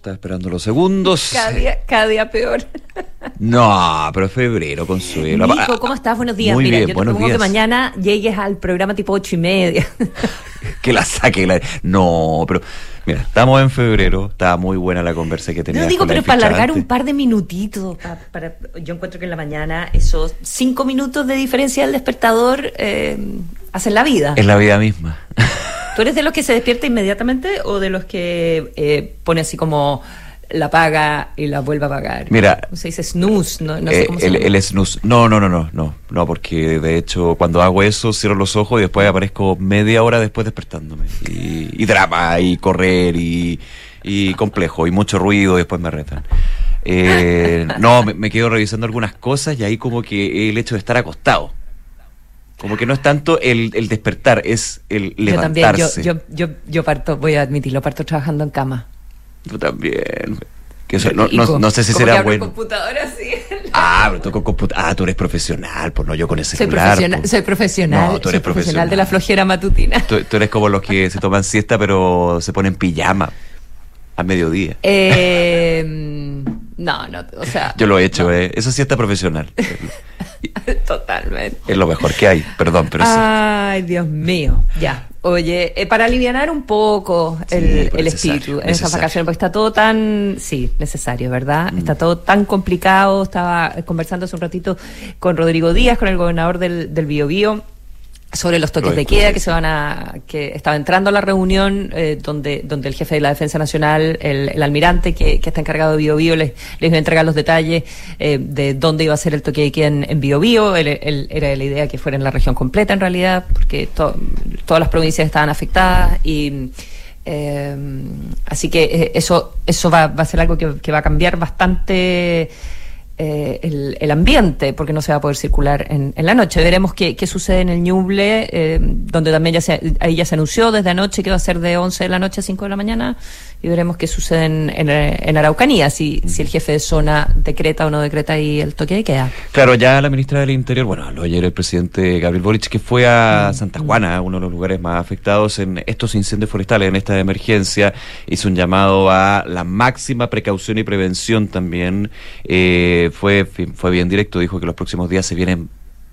Estaba esperando los segundos. Cada día, cada día peor. No, pero febrero, Consuelo. Nico, ¿cómo estás? Buenos días. Muy Mira, bien, yo te buenos propongo días. que mañana llegues al programa tipo ocho y media. Que la saque. la- No, pero mira, estamos en febrero. Estaba muy buena la conversa que tenías No digo, con pero para alargar un par de minutitos. para, yo encuentro que en la mañana esos cinco minutos de diferencia del despertador eh, hacen la vida. Es la vida misma. ¿Tú eres de los que se despierta inmediatamente o de los que eh, pone así como la paga y la vuelve a pagar? Mira, Se dice snooze, no, no sé Eh, cómo se el, el snooze. No, no, no, no, no, no, porque de hecho cuando hago eso cierro los ojos y después aparezco media hora después despertándome. Y, y drama, y correr, y, y complejo, y mucho ruido, y después me retan. Eh, no, me, me quedo revisando algunas cosas y ahí como que el hecho de estar acostado. Como que no es tanto el, el despertar, es el Yo también, yo, levantarse. yo, yo, yo parto, voy a admitirlo, parto trabajando en cama. Tú también. Que eso- no, no- no sé si que será el bueno. computador así. Ah, pero tú con computa- Ah, tú eres profesional, pues no yo con ese Soy celular. profesional, pues. soy profesional, No, tú soy eres profesional de la flojera matutina. Tú, tú eres como los que se toman siesta pero se ponen pijama a mediodía. Eh, no, no, o sea, Yo lo he hecho, eh. Eso es siesta profesional. totalmente. Es lo mejor que hay, perdón, pero sí. Ay, Dios mío. Ya. Oye, eh, para aliviar un poco Sí, el, espíritu en esas vacaciones, porque está todo tan, sí, necesario, Mm. ¿verdad? Está todo tan complicado. Estaba conversando hace un ratito con Rodrigo Díaz, con el gobernador del, del Biobío sobre los toques de queda que se van a que estaba entrando a la reunión eh, donde donde el jefe de la defensa nacional el, el almirante que, que está encargado de Bio Bio les, les iba a entregar los detalles eh, de dónde iba a ser el toque de queda en, en Bio Bio. Él- él- era la idea que fuera en la región completa en realidad porque to- todas las provincias estaban afectadas y eh, así que eh, eso eso va, va a ser algo que, que va a cambiar bastante eh, el, el ambiente, porque no se va a poder circular en, en la noche. Veremos qué, qué sucede en el Ñuble, eh, donde también ya se, ahí ya se anunció desde anoche que va a ser de 11 de la noche a 5 de la mañana, y veremos qué sucede en, en, en Araucanía, si, si el jefe de zona decreta o no decreta ahí el toque de queda. Claro, ya la ministra del Interior, bueno, habló ayer el presidente Gabriel Boric, que fue a Santa Juana, uno de los lugares más afectados en estos incendios forestales, en esta emergencia, hizo un llamado a la máxima precaución y prevención también. Eh, fue, fue bien directo, dijo que los próximos días se vienen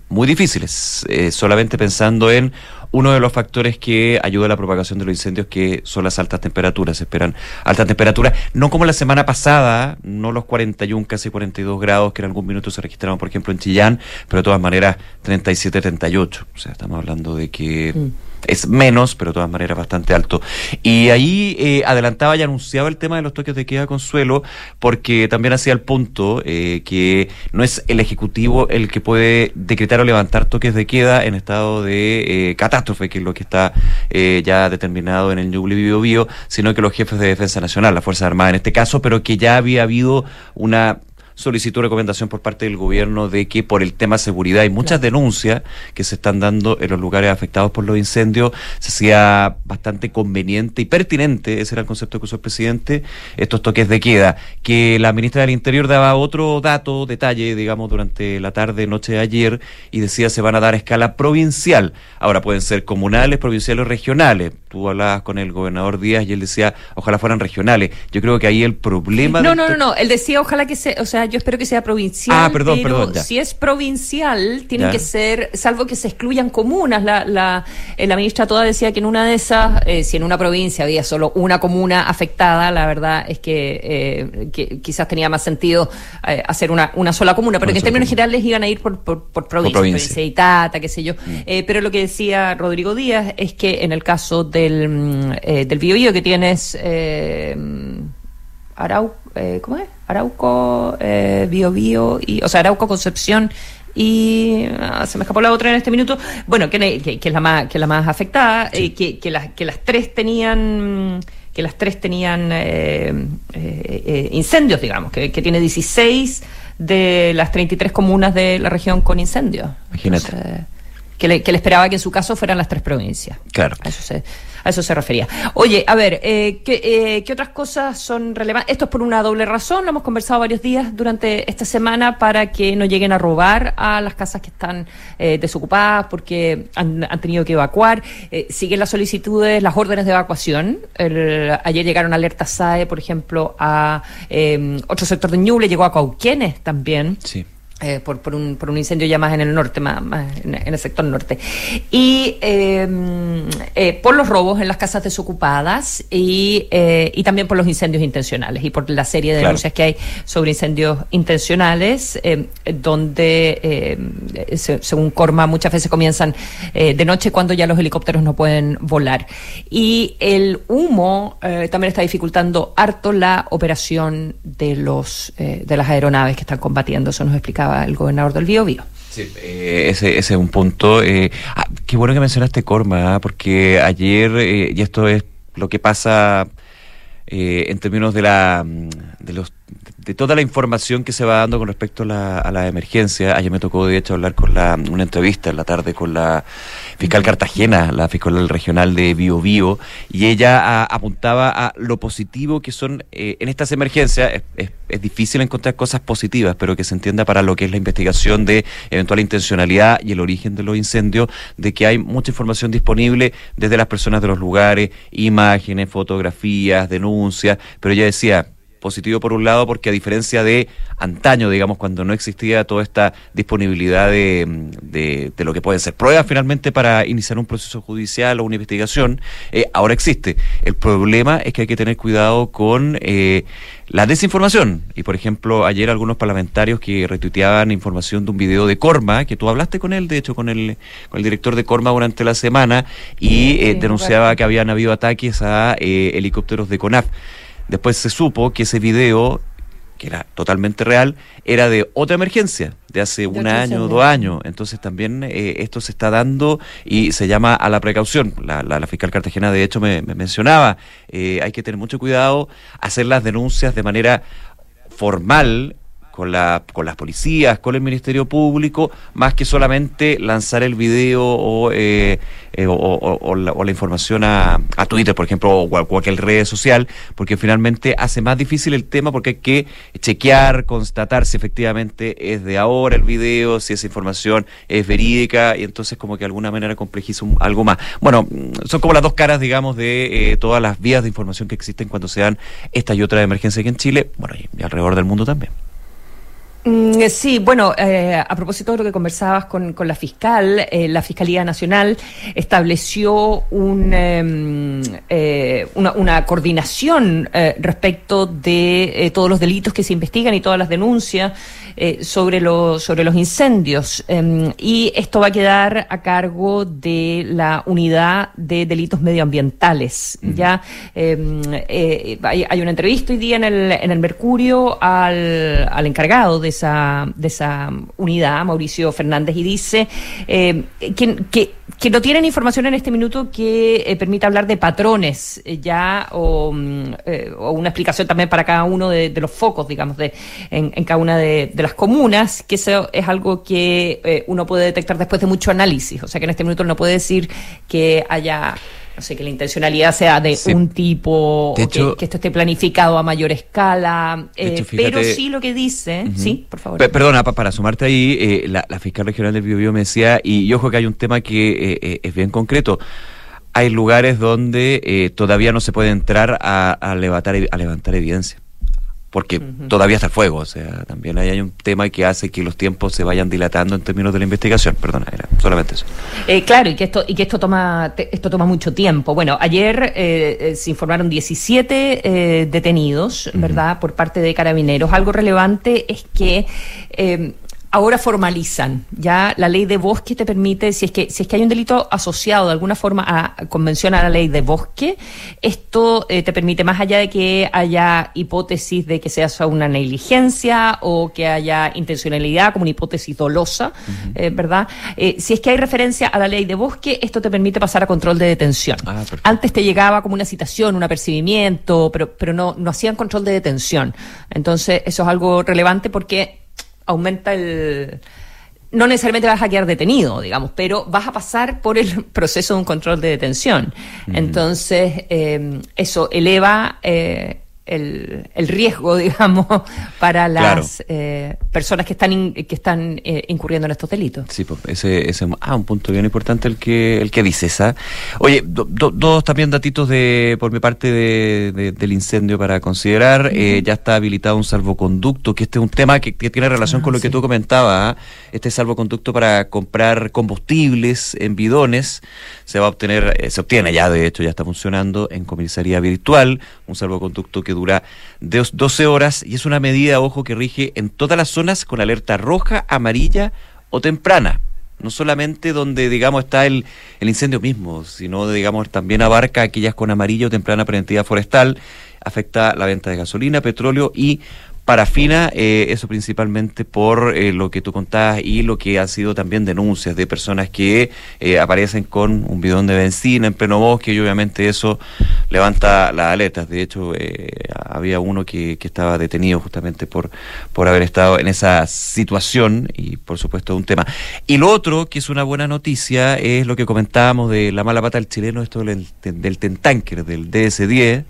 muy difíciles, eh, solamente pensando en uno de los factores que ayuda a la propagación de los incendios, que son las altas temperaturas. Se esperan altas temperaturas, no como la semana pasada, no los 41, casi 42 grados que en algún minuto se registraron, por ejemplo, en Chillán, pero de todas maneras 37, 38. O sea, estamos hablando de que Mm. Es menos, pero de todas maneras bastante alto. Y ahí eh, adelantaba y anunciaba el tema de los toques de queda consuelo, porque también hacía el punto eh, que no es el Ejecutivo el que puede decretar o levantar toques de queda en estado de eh, catástrofe, que es lo que está eh, ya determinado en el Ñuble Bio Bio, sino que los jefes de Defensa Nacional, las Fuerzas Armadas en este caso, pero que ya había habido una solicitud recomendación por parte del gobierno de que por el tema seguridad hay muchas denuncias que se están dando en los lugares afectados por los incendios, se hacía bastante conveniente y pertinente, ese era el concepto que usó el presidente, estos toques de queda, que la ministra del Interior daba otro dato, detalle, digamos, durante la tarde, noche de ayer, y decía se van a dar a escala provincial. Ahora pueden ser comunales, provinciales o regionales. Tú hablabas con el gobernador Díaz y él decía, ojalá fueran regionales. Yo creo que ahí el problema... No, no, no, no. Él decía, ojalá que sea, o sea, yo espero que sea provincial. Ah, perdón, pero perdón, ya. Si es provincial, tiene Ya. que ser, salvo que se excluyan comunas. La, la, eh, la ministra toda decía que en una de esas, eh, si en una provincia había solo una comuna afectada, la verdad es que, eh, que quizás tenía más sentido hacer una, una sola comuna, pero Una que en términos comuna. generales iban a ir por, por, por provincia, provincia. provincia de Itata, qué sé yo. Eh, pero lo que decía Rodrigo Díaz es que en el caso del, mm, del Biobío que tienes... Eh, Arau, eh, ¿cómo es? Arauco, eh, Bio Bio, y, o sea, Arauco, Concepción y ah, se me escapó la otra en este minuto. Bueno, que, que- que es la más que es la más afectada, eh, que, que las que las tres tenían que las tres tenían eh, eh, eh, incendios, digamos, que, que tiene 16 de las 33 comunas de la región con incendios. Imagínate. Entonces, que le, que le esperaba que en su caso fueran las tres provincias. Claro. Eso se, a eso se refería. Oye, a ver, eh, ¿qué, eh, otras cosas son relevantes? Esto es por una doble razón. Lo hemos conversado varios días durante esta semana para que no lleguen a robar a las casas que están eh, desocupadas porque han, tenido que evacuar. siguen las solicitudes, las órdenes de evacuación. ayer llegaron alertas SAE, por ejemplo, a otro sector de Ñuble, llegó a Cauquenes también. Sí. Eh, por, por, un, por un incendio ya más en el norte, más, en, el sector norte. Y em, eh, por los robos en las casas desocupadas y, eh, y también por los incendios intencionales y por la serie de denuncias que hay sobre incendios intencionales, em, donde, em, según Corma, muchas veces comienzan de noche cuando ya los helicópteros no pueden volar. Y el humo también está dificultando harto la operación de, los, de las aeronaves que están combatiendo. Eso nos explicaba el gobernador del Bío Bío. Sí, eh, ese, ese, es un punto. Eh, ah, qué bueno que mencionaste Corma, ¿ah? porque ayer, eh, y esto es lo que pasa en términos de la de los de toda la información que se va dando con respecto a la, a la emergencia. Ayer me tocó, de hecho, hablar con la, una entrevista en la tarde con la fiscal Cartagena, la fiscal regional de Bio Bio, y ella apuntaba a lo positivo que son eh, en estas emergencias. Es, es, difícil encontrar cosas positivas, pero que se entienda para lo que es la investigación de eventual intencionalidad y el origen de los incendios, de que hay mucha información disponible desde las personas de los lugares, imágenes, fotografías, denuncias, pero ella decía, positivo por un lado porque a diferencia de antaño, digamos, cuando no existía toda esta disponibilidad de, de, lo que pueden ser pruebas finalmente para iniciar un proceso judicial o una investigación, eh, ahora existe. El problema es que hay que tener cuidado con eh, la desinformación. Y por ejemplo, ayer algunos parlamentarios que retuiteaban información de un video de Corma, que tú hablaste con él, de hecho, con el, con el director de Corma durante la semana, y eh, denunciaba que habían habido ataques a helicópteros de CONAF. Después se supo que ese video, que era totalmente real, era de otra emergencia, de hace un año o dos años. Entonces también eh, esto se está dando y se llama a la precaución. La, la, fiscal cartagena, de hecho, me, mencionaba, eh, hay que tener mucho cuidado, hacer las denuncias de manera formal con, la, con las policías, con el Ministerio Público, más que solamente lanzar el video o, eh, eh, o, la, información a, Twitter, por ejemplo, o cualquier red social, porque finalmente hace más difícil el tema porque hay que chequear, constatar si efectivamente es de ahora el video, si esa información es verídica, y entonces como que de alguna manera complejiza algo más. Bueno, son como las dos caras, digamos, de eh, todas las vías de información que existen cuando se dan esta y otra emergencia aquí en Chile, bueno, y alrededor del mundo también. Mm, eh, sí, bueno, eh, a propósito de lo que conversabas con, con la fiscal, eh, la Fiscalía Nacional estableció un, em, una, una, coordinación respecto de todos los delitos que se investigan y todas las denuncias eh, sobre, lo, sobre los incendios. Em, y esto va a quedar a cargo de la unidad de delitos medioambientales. Ya em, eh, hay, una entrevista hoy día en el, en el Mercurio al, al encargado de esa, de esa unidad, Mauricio Fernández, y dice em, que, que, que, no tienen información en este minuto que eh, permita hablar de patrones ya o, mm, o, una explicación también para cada uno de, los focos, digamos, de, en, en cada una de, de las comunas, que eso es algo que eh, uno puede detectar después de mucho análisis. O sea que en este minuto no puede decir que haya no sé, que la intencionalidad sea de un tipo, o que, esto esté planificado a mayor escala, eh, pero sí lo que dice, sí, por favor. perdona, para sumarte ahí, eh, la, fiscal regional del Biobío me decía, y, ojo que hay un tema que es bien concreto, hay lugares donde todavía no se puede entrar a levantar, a levantar evidencia porque todavía está el fuego, o sea, también hay un tema que hace que los tiempos se vayan dilatando en términos de la investigación, perdona, era solamente eso. Eh, claro, y que esto y que esto toma esto toma mucho tiempo. Bueno, ayer eh, eh, se informaron 17 detenidos, ¿verdad?, por parte de carabineros. Algo relevante es que ahora formalizan. Ya la ley de bosque te permite, si es que, si es que hay un delito asociado de alguna forma a convención a la ley de bosque, esto eh, te permite, más allá de que haya hipótesis de que sea una negligencia o que haya intencionalidad como una hipótesis dolosa, eh, ¿verdad? Eh, si es que hay referencia a la ley de bosque, esto te permite pasar a control de detención. Ah, Antes te llegaba como una citación, un apercibimiento, pero, pero no, no hacían control de detención. Entonces, eso es algo relevante porque aumenta el no necesariamente vas a quedar detenido, digamos, pero vas a pasar por el proceso de un control de detención. Entonces, eh, eso eleva eh, el, el, riesgo, digamos, para las eh, personas que están que están eh, incurriendo en estos delitos. Sí, pues ese, ese ah, un punto bien importante el que el que dice esa. Oye, dos también datitos de por mi parte de, del incendio para considerar. eh, ya está habilitado un salvoconducto, que este es un tema que, que tiene relación ah, con lo sí. que tú comentabas. ¿ah? Este salvoconducto para comprar combustibles en bidones se va a obtener, eh, se obtiene ya, de hecho, ya está funcionando en comisaría virtual, un salvoconducto que dura 12 horas y es una medida, ojo, que rige en todas las zonas con alerta roja, amarilla o temprana. No solamente donde, digamos, está el, el incendio mismo, sino, digamos, también abarca aquellas con amarillo o temprana preventiva forestal, afecta la venta de gasolina, petróleo y parafina, eh, eso principalmente por eh, lo que tú contabas y lo que han sido también denuncias de personas que eh, aparecen con un bidón de benzina en pleno bosque y obviamente eso levanta las aletas. De hecho, eh, había uno que, que, estaba detenido justamente por, por haber estado en esa situación y por supuesto un tema. Y lo otro, que es una buena noticia, es lo que comentábamos de la mala pata del chileno, esto del, del Tentanker, del DS-10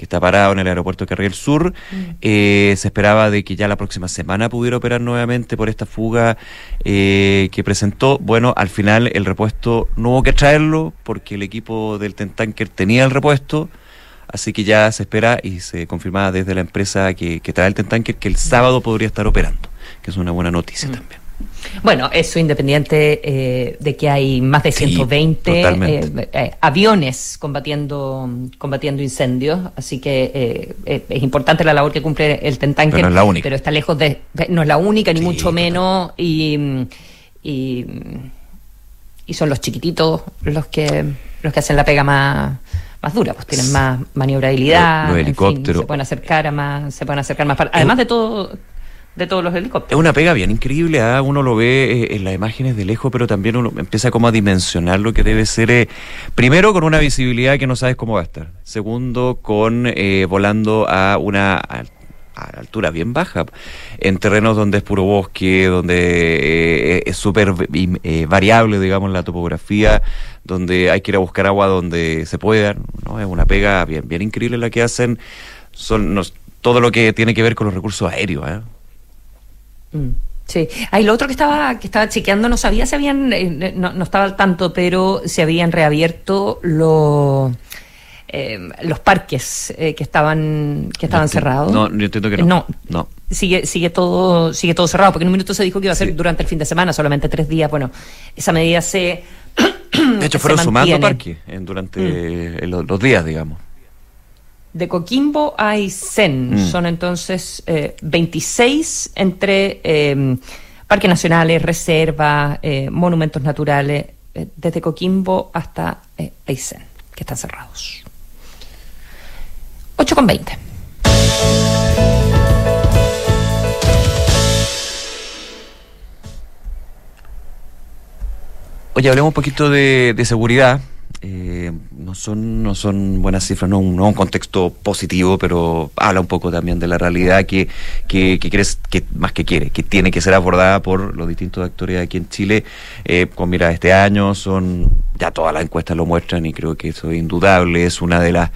que está parado en el aeropuerto de Carril Sur. Mm. Eh, se esperaba de que ya la próxima semana pudiera operar nuevamente por esta fuga eh, que presentó. Bueno, al final el repuesto no hubo que traerlo porque el equipo del Tentanker tenía el repuesto. Así que ya se espera y se confirmaba desde la empresa que, que trae el Tentanker que el sábado podría estar operando, que es una buena noticia mm. también. Bueno, eso independiente eh, de que hay más de 120 sí, eh, eh, aviones combatiendo combatiendo incendios, así que es importante la labor que cumple el Tentanque, pero, no es pero está lejos de, no es la única ni sí, mucho menos y, y, y son los chiquititos los que los que hacen la pega más más dura, pues tienen más maniobrabilidad, los, los helicópteros, fin, se pueden acercar a más, se pueden acercar más, además de todo todos los helicópteros. Es una pega bien increíble, ¿eh? uno lo ve eh, en las imágenes de lejos, pero también uno empieza como a dimensionar lo que debe ser, eh, primero con una visibilidad que no sabes cómo va a estar, segundo con eh, volando a una a, altura bien baja, en terrenos donde es puro bosque, donde es súper variable, digamos, la topografía, donde hay que ir a buscar agua donde se pueda, ¿no? Es una pega bien, bien increíble la que hacen, son todo lo que tiene que ver con los recursos aéreos, ¿eh? Mm, sí, ahí lo otro que estaba que estaba chequeando no sabía si habían eh, no, no, estaba al tanto, pero se habían reabierto los eh, los parques eh, que estaban que estaban no, cerrados. No, yo entiendo que no. No, no. Sigue sigue todo sigue todo cerrado porque en un minuto se dijo que iba a ser sí. durante el fin de semana, solamente tres días. Bueno, esa medida se de hecho fueron sumando parques durante mm. los, los días, digamos. De Coquimbo a Aysén. Mm. Son entonces eh, 26 entre eh, parques nacionales, reservas, eh, monumentos naturales, eh, desde Coquimbo hasta Aysén, que están cerrados. 8 con 20. Oye, hablemos un poquito de, de seguridad eh, no son no son buenas cifras, no, no un contexto positivo, pero habla un poco también de la realidad que, que, que crees que más que quiere, que tiene que ser abordada por los distintos actores aquí en Chile. Eh, con mira, este año son, ya todas las encuestas lo muestran y creo que eso es indudable, es una de las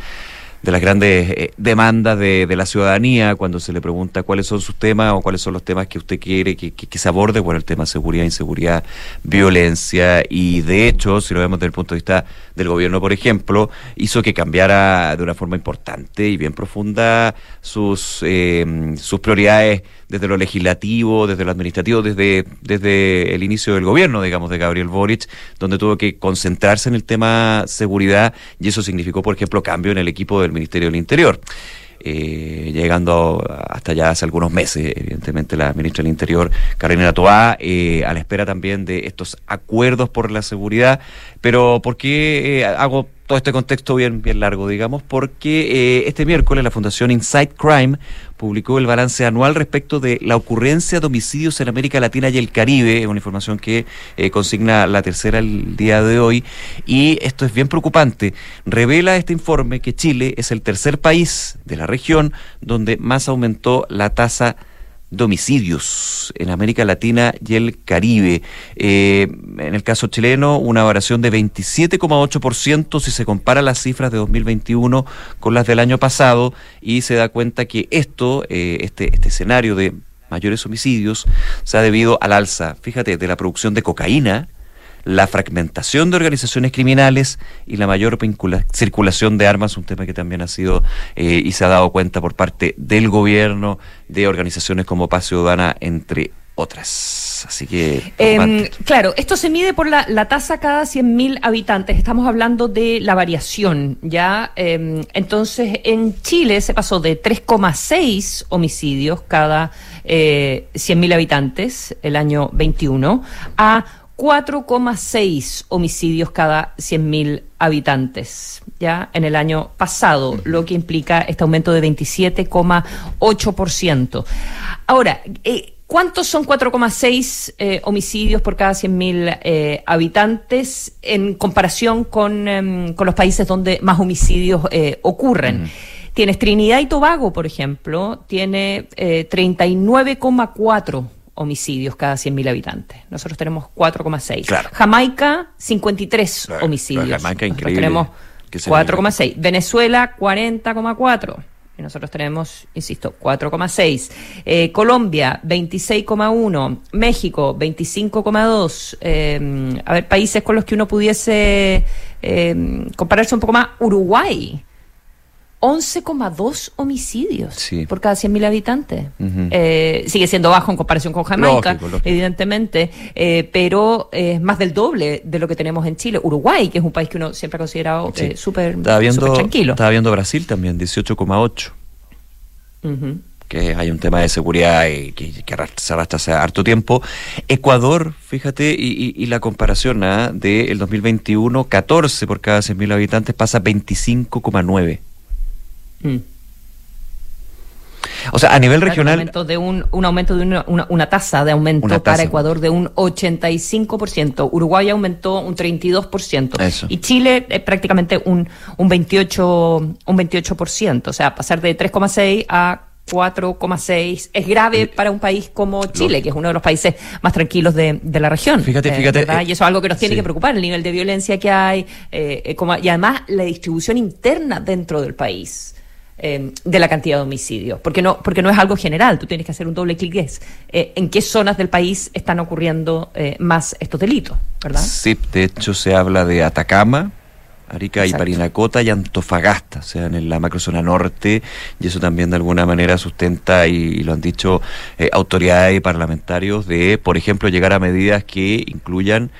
de las grandes eh, demandas de, de, la ciudadanía cuando se le pregunta cuáles son sus temas o cuáles son los temas que usted quiere que, que, se aborde, bueno, el tema seguridad, inseguridad, violencia y de hecho, si lo vemos desde el punto de vista del gobierno, por ejemplo, hizo que cambiara de una forma importante y bien profunda sus, eh, sus prioridades desde lo legislativo, desde lo administrativo, desde, desde el inicio del gobierno, digamos, de Gabriel Boric, donde tuvo que concentrarse en el tema seguridad y eso significó, por ejemplo, cambio en el equipo del Ministerio del Interior. Eh, llegando hasta ya hace algunos meses, evidentemente la ministra del Interior, Carolina Toá, eh, a la espera también de estos acuerdos por la seguridad. Pero ¿por qué eh, hago todo este contexto bien, largo, digamos? Porque eh, este miércoles la Fundación Insight Crime publicó el balance anual respecto de la ocurrencia de homicidios en América Latina y el Caribe, una información que eh, consigna la tercera el día de hoy, y esto es bien preocupante. Revela este informe que Chile es el tercer país de la región donde más aumentó la tasa de homicidios en América Latina y el Caribe. Eh, en el caso chileno, una variación de 27,8% si se compara las cifras de 2021 con las del año pasado y se da cuenta que esto, eh, este, este escenario de mayores homicidios, se ha debido al alza, fíjate, de la producción de cocaína, la fragmentación de organizaciones criminales y la mayor circulación de armas, un tema que también ha sido eh, y se ha dado cuenta por parte del gobierno, de organizaciones como Paz Ciudadana, entre otras. Así que. Eh, claro, esto se mide por la, tasa cada 100.000 habitantes. Estamos hablando de la variación, ¿ya? Em, entonces, en Chile se pasó de 3,6 homicidios cada eh, 100.000 habitantes el año 21 a 4,6 homicidios cada 100.000 habitantes, ya en el año pasado, lo que implica este aumento de 27,8%. Ahora, eh, ¿cuántos son 4,6 eh, homicidios por cada 100.000 eh, habitantes en comparación con, em, con, los países donde más homicidios ocurren? Tienes Trinidad y Tobago, por ejemplo, tiene 39,4 homicidios cada 100.000 habitantes. Nosotros tenemos 4,6. Jamaica, 53 homicidios. Jamaica, increíble. Tenemos 4,6. Venezuela, 40,4. Y nosotros tenemos, insisto, 4,6. Eh, Colombia, 26,1. México, 25,2. Eh, a ver, países con los que uno pudiese eh, compararse un poco más. Uruguay, 11,2 homicidios por cada 100.000 habitantes. Eh, sigue siendo bajo en comparación con Jamaica, evidentemente, eh, pero es más del doble de lo que tenemos en Chile. Uruguay, que es un país que uno siempre ha considerado eh, súper tranquilo. Estaba viendo Brasil también, 18,8. Que hay un tema de seguridad que, que se arrastra hace harto tiempo. Ecuador, fíjate, y, la comparación ¿ah? del 2021, 14 por cada 100.000 habitantes, pasa 25,9. Mm. O sea, a nivel regional. Un aumento de un, un aumento de una, una, tasa de aumento para Ecuador de un 85%. Uruguay aumentó un 32%. Y Chile es prácticamente un, un, 28, un 28%. O sea, pasar de 3,6 a 4,6 es grave para un país como Chile, que es uno de los países más tranquilos de, de la región. Fíjate, eh, fíjate. y eso es algo que nos tiene que preocupar, el nivel de violencia que hay, eh, como, y además la distribución interna dentro del país. Eh, de la cantidad de homicidios, porque no, porque no es algo general, tú tienes que hacer un doble clic eh, en qué zonas del país están ocurriendo eh, más estos delitos, ¿verdad? Sí, de hecho se habla de Atacama, Arica y Parinacota y Antofagasta, o sea, en la macrozona norte, y eso también de alguna manera sustenta, y, lo han dicho autoridades y parlamentarios, de, por ejemplo, llegar a medidas que incluyan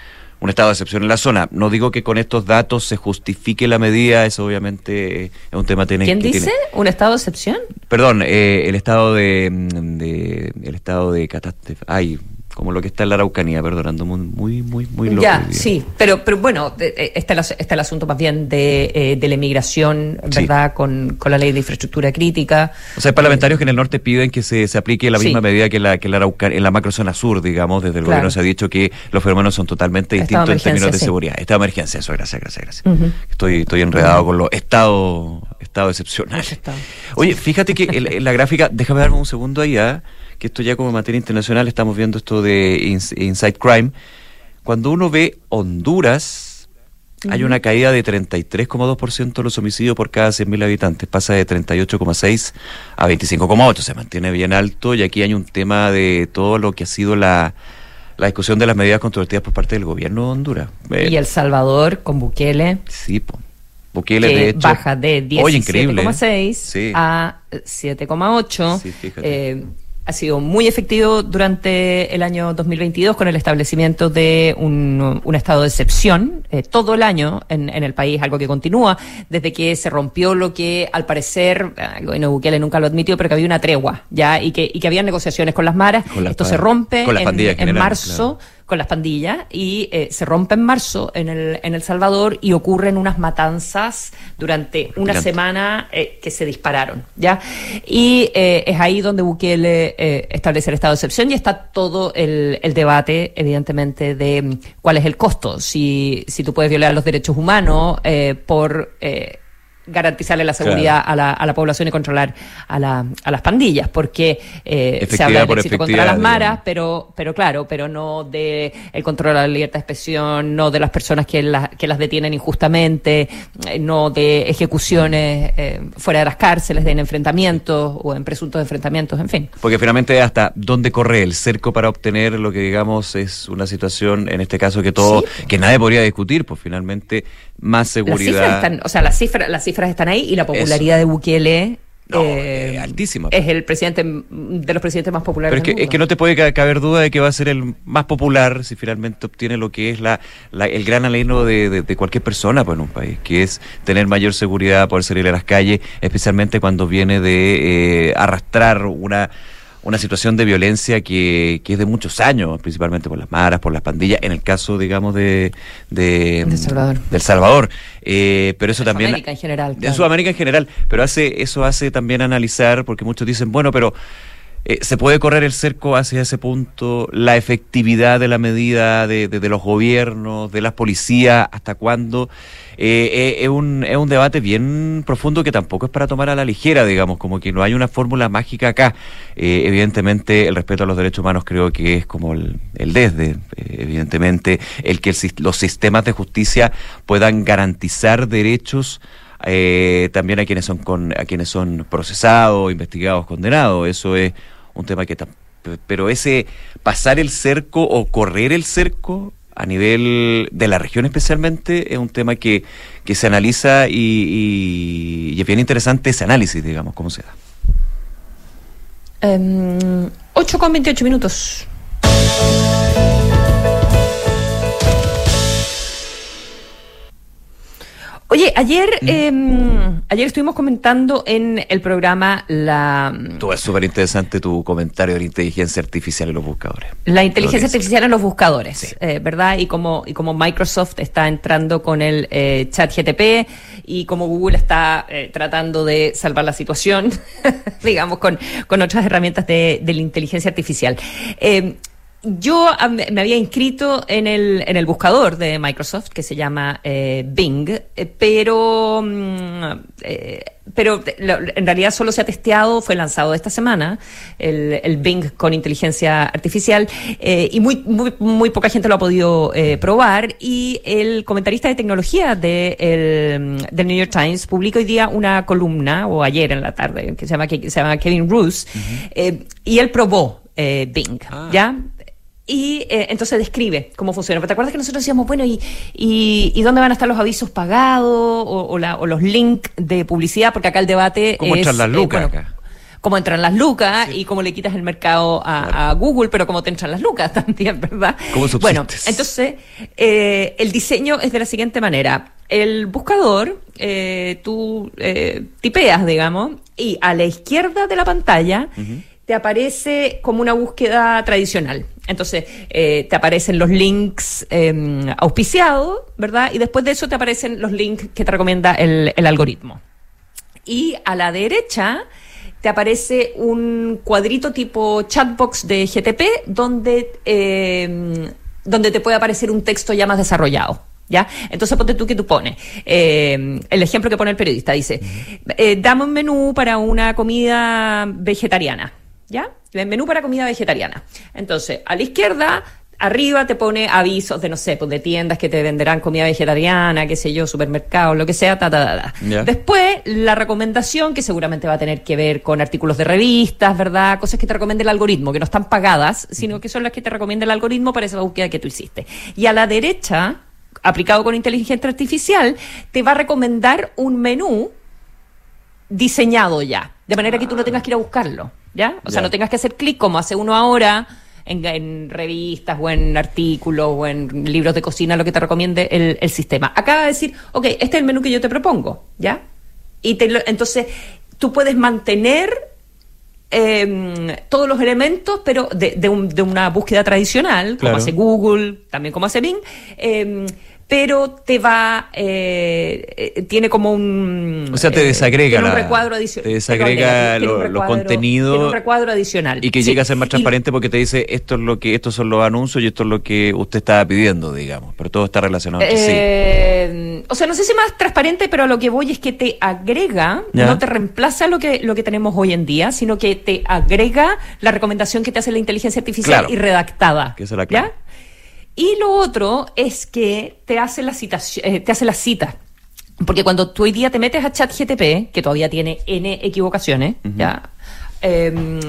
un estado de excepción en la zona. No digo que con estos datos se justifique la medida, eso obviamente es un tema tiene, ¿Quién dice? ¿Un estado de excepción? Perdón, eh, el estado de, de, el estado de catástrofe. Ay, como lo que está en la Araucanía, perdonando, muy, muy, muy loco. Ya, sí, pero, pero bueno, está el, está el asunto más bien de, eh, de la emigración, ¿verdad? Con, con, la ley de infraestructura crítica. O sea, hay parlamentarios que en el norte piden que se, se aplique la misma medida que la que la Araucanía, en la macrozona sur, digamos, desde el gobierno se ha dicho que los fenómenos son totalmente distintos en términos de seguridad. Esta emergencia, eso, gracias, gracias, gracias. Estoy, estoy enredado con los estados estado excepcional. Oye, fíjate que la gráfica, déjame darme un segundo ahí, ¿ah? Que esto ya como materia internacional estamos viendo esto de Inside Crime. Cuando uno ve Honduras, hay una caída de 33,2% de los homicidios por cada 100.000 habitantes, pasa de 38,6 a 25,8, se mantiene bien alto y aquí hay un tema de todo lo que ha sido la, la discusión de las medidas controvertidas por parte del gobierno de Honduras. Y El Salvador con Bukele. Sí, pues. Bukele, de hecho. Baja de 17,6 a 7,8. Sí, fíjate ha sido muy efectivo durante el año 2022 con el establecimiento de un, un estado de excepción eh, todo el año en, en, el país, algo que continúa desde que se rompió lo que al parecer, el gobierno Bukele nunca lo admitió, pero que había una tregua ya y que, y que había negociaciones con las maras. Esto se rompe en, en, marzo con las pandillas y eh, se rompe en marzo en el, en El Salvador y ocurren unas matanzas durante una semana eh, que se dispararon, ¿ya? Y eh, es ahí donde Bukele establece el estado de excepción y está todo el, el debate, evidentemente, de mm, cuál es el costo, si, si tú puedes violar los derechos humanos por garantizarle la seguridad a, la, a la población y controlar a, la, a las pandillas, porque eh, se habla del éxito contra las maras, pero, pero claro, pero no de el control de la libertad de expresión, no de las personas que, que las detienen injustamente, eh, no de ejecuciones eh, fuera de las cárceles, de en enfrentamientos o en presuntos enfrentamientos, en fin. Porque finalmente hasta dónde corre el cerco para obtener lo que digamos es una situación, en este caso que todo, que nadie podría discutir, pues finalmente más seguridad. están, o sea, las cifras, las cifras están ahí y la popularidad de Bukele eh, altísima. Es el presidente de los presidentes más populares. Pero es, que, es que no te puede caber duda de que va a ser el más popular si finalmente obtiene lo que es la, el gran aleno de, de, cualquier persona pues, en un país, que es tener mayor seguridad, poder salir a las calles, especialmente cuando viene de eh, arrastrar una una situación de violencia que, que, es de muchos años, principalmente por las maras, por las pandillas, en el caso, digamos, de, de, Salvador. del Salvador. Eh, pero eso también... Sudamérica en general. De Sudamérica en general, pero hace eso hace también analizar, porque muchos dicen, bueno, pero eh, ¿Se puede correr el cerco hacia ese punto? ¿La efectividad de la medida de, los gobiernos, de las policías, hasta cuándo? Eh, eh, es, un, es un debate bien profundo que tampoco es para tomar a la ligera, digamos, como que no hay una fórmula mágica acá. evidentemente, el respeto a los derechos humanos creo que es como el, el desde, evidentemente, el que los sistemas de justicia puedan garantizar derechos también a quienes son con, a quienes son procesados, investigados, condenados. Eso es un tema que... Pero ese pasar el cerco o correr el cerco a nivel de la región especialmente es un tema que, que se analiza y, y, es bien interesante ese análisis, digamos, cómo se da. Um, 8 con 28 minutos. Oye, ayer, eh, ayer estuvimos comentando en el programa la... Tú es súper interesante tu comentario de la inteligencia artificial en los buscadores. La inteligencia artificial en los buscadores, eh, ¿verdad? Y como, y como Microsoft está entrando con el eh, chat GTP y como Google está eh, tratando de salvar la situación, digamos, con, con otras herramientas de, de la inteligencia artificial. Eh, yo me había inscrito en el, en el buscador de Microsoft que se llama eh, Bing, eh, pero, mm, eh, pero en realidad solo se ha testeado, fue lanzado esta semana, el, el Bing con inteligencia artificial, y muy, muy, muy poca gente lo ha podido probar. Y el comentarista de tecnología de el, del New York Times publicó hoy día una columna, o ayer en la tarde, que se llama, que se llama Kevin Roos, y él probó Bing, ah. ¿ya? Y eh, entonces describe cómo funciona. ¿Te acuerdas que nosotros decíamos, bueno, ¿y, y, dónde van a estar los avisos pagados o, los links de publicidad? Porque acá el debate ¿Cómo entran las eh, lucas acá? Cómo entran las lucas y cómo le quitas el mercado a, Google, pero cómo te entran las lucas también, ¿verdad? ¿Cómo bueno, entonces eh, el diseño es de la siguiente manera. El buscador, tú tipeas, digamos, y a la izquierda de la pantalla te aparece como una búsqueda tradicional. Entonces, eh, te aparecen los links em, auspiciados, ¿verdad? Y después de eso te aparecen los links que te recomienda el, algoritmo. Y a la derecha te aparece un cuadrito tipo chatbox de GTP donde, em, donde te puede aparecer un texto ya más desarrollado. ¿Ya? Entonces ponte tú que tú pones. Em, el ejemplo que pone el periodista dice, eh, dame un menú para una comida vegetariana. ¿Ya? El menú para comida vegetariana. Entonces, a la izquierda arriba te pone avisos de, no sé, pues de tiendas que te venderán comida vegetariana, qué sé yo, supermercados, lo que sea, ta, ta, ta, Después, la recomendación, que seguramente va a tener que ver con artículos de revistas, ¿verdad? Cosas que te recomienda el algoritmo, que no están pagadas, sino que son las que te recomienda el algoritmo para esa búsqueda que tú hiciste. Y a la derecha, aplicado con inteligencia artificial, te va a recomendar un menú diseñado ya, de manera que tú no tengas que ir a buscarlo. ¿Ya? O sea, no tengas que hacer clic como hace uno ahora en, revistas o en artículos o en libros de cocina, lo que te recomiende el, sistema. Acaba de decir, ok, este es el menú que yo te propongo, ¿ya? Y te entonces tú puedes mantener em, todos los elementos, pero de, de, una búsqueda tradicional, como hace Google, también como hace Bing, em, pero te va, eh, eh, tiene como un... O sea, te eh, desagrega tiene un recuadro adicional. te desagrega lo- los contenidos un recuadro adicional. Y que Sí. llega a ser más Y- transparente porque te dice esto es lo que, estos son los anuncios y esto es lo que usted estaba pidiendo, digamos. Pero todo está relacionado entre sí. Eh, O sea, no sé si más transparente, pero a lo que voy es que te agrega, Ya. no te reemplaza lo que, lo que tenemos hoy en día, sino que te agrega la recomendación que te hace la inteligencia artificial Claro. y redactada. Que la clave. ¿Ya? Y lo otro es que te hace la citación, eh, te hace la cita. Porque cuando tú hoy día te metes a ChatGTP, que todavía tiene N equivocaciones, ¿ya? Em,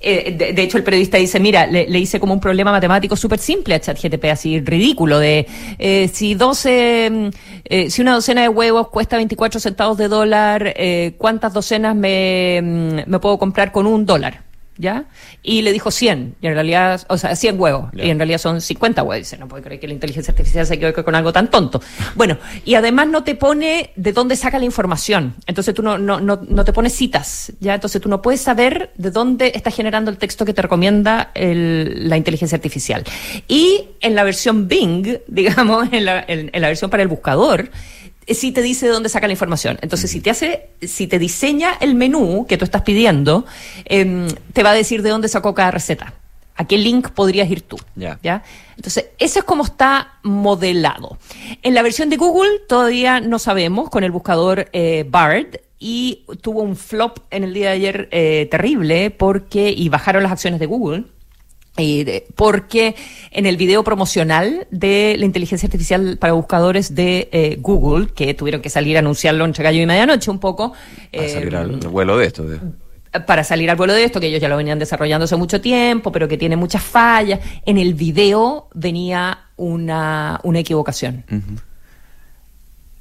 eh, de, de hecho, el periodista dice, mira, le, le hice como un problema matemático súper simple a ChatGTP, así ridículo, de eh, si 12, mm, eh, si una docena de huevos cuesta 24 centavos de dólar, ¿cuántas docenas me, mm, me puedo comprar con un dólar? ¿Ya? Y le dijo 100, y en realidad, o sea, 100 huevos, y en realidad son 50 huevos. Dice, no puedo creer que la inteligencia artificial se equivoque con algo tan tonto. Bueno, y además no te pone de dónde saca la información. Entonces tú no, no, no, no te pones citas, ¿ya? Entonces tú no puedes saber de dónde está generando el texto que te recomienda el- la inteligencia artificial. Y en la versión Bing, digamos, en la, en- en la versión para el buscador, sí te dice de dónde saca la información. Entonces, si te hace, si te diseña el menú que tú estás pidiendo, em, te va a decir de dónde sacó cada receta. ¿A qué link podrías ir tú? Ya. Entonces, eso es como está modelado. En la versión de Google todavía no sabemos, con el buscador eh, Bard, y tuvo un flop en el día de ayer eh, terrible, porque, y bajaron las acciones de Google, porque en el video promocional de la inteligencia artificial para buscadores de eh, Google, que tuvieron que salir a anunciarlo entre gallo y medianoche un poco, Para eh, salir al vuelo de esto. de- para salir al vuelo de esto, que ellos ya lo venían desarrollando hace mucho tiempo, pero que tiene muchas fallas. En el video venía una, una equivocación.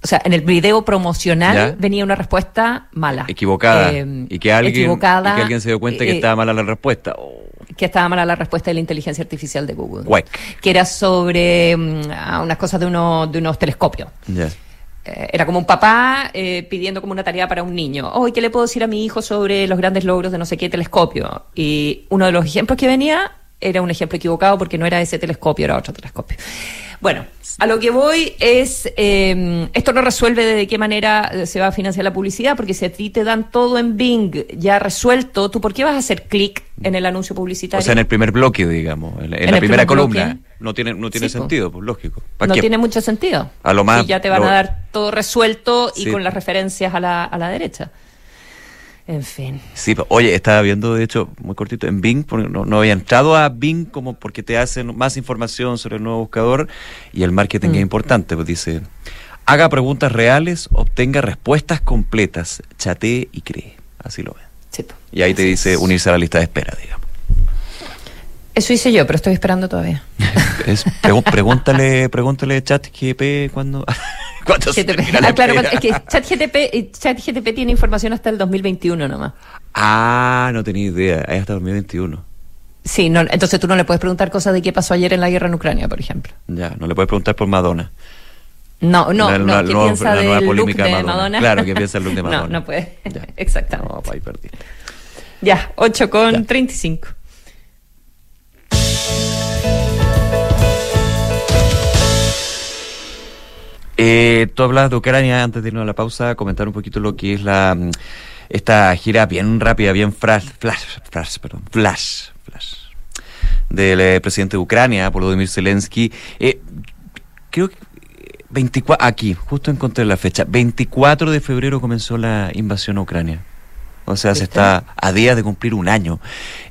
O sea, en el video promocional ¿Ya? venía una respuesta mala. equivocada. Eh, y, que alguien, equivocada, y que alguien se dio cuenta que eh, estaba mala la respuesta. Oh, que estaba mala la respuesta de la inteligencia artificial de Google. Que era sobre ah, unas cosas de, uno, de unos telescopios. Eh, era como un papá eh, pidiendo como una tarea para un niño. Hoy, ¿qué le puedo decir a mi hijo sobre los grandes logros de no sé qué telescopio? Y uno de los ejemplos que venía era un ejemplo equivocado porque no era ese telescopio, era otro telescopio. Bueno, a lo que voy es, eh, esto no resuelve de qué manera eh, se va a financiar la publicidad, porque si a ti te dan todo en Bing ya resuelto, ¿tú por qué vas a hacer clic en el anuncio publicitario? O sea, en el primer bloque, digamos, en, en En la primera primer columna. bloque. No tiene, no tiene Sí, sentido, pues lógico. ¿Para no qué? tiene mucho sentido. A lo más- Y ya te van lo- a dar todo resuelto y Sí. con las referencias a la, a la derecha. En fin. Sí, oye, estaba viendo, de hecho, muy cortito, en Bing, porque no, no había entrado a Bing como porque te hacen más información sobre el nuevo buscador y el marketing Mm. es importante, pues dice, haga preguntas reales, obtenga respuestas completas, chatee y cree. Así lo ven. sí. Y ahí te dice unirse a la lista de espera, digamos. Eso hice yo, pero estoy esperando todavía. Es, pregu- pregúntale, pregúntale chat GP cuando... cuando se Ah, claro, es que ChatGTP, eh, ChatGTP tiene información hasta el 2021 nomás. Ah, no tenía idea, es hasta 2021. Sí, no, entonces tú no le puedes preguntar cosas de qué pasó ayer en la guerra en Ucrania, por ejemplo. Ya, no le puedes preguntar por Madonna. No, no, La- no, la ¿qué nueva- piensa la del look de Madonna? Madonna. Claro, ¿qué piensa el look de No, Madonna? no puede. Ya. Exactamente. No, ahí perdiste. Ya, 8 con Ya. 35. Eh, tú hablas de Ucrania antes de irnos a la pausa, comentar un poquito lo que es la mm, esta gira bien rápida, bien flash, flash, flash, perdón, flash, flash del eh, presidente de Ucrania, Volodymyr Zelensky. Eh, creo que 24, aquí, justo encontré la fecha, 24 de febrero comenzó la invasión a Ucrania. O sea, se está a días de cumplir un año.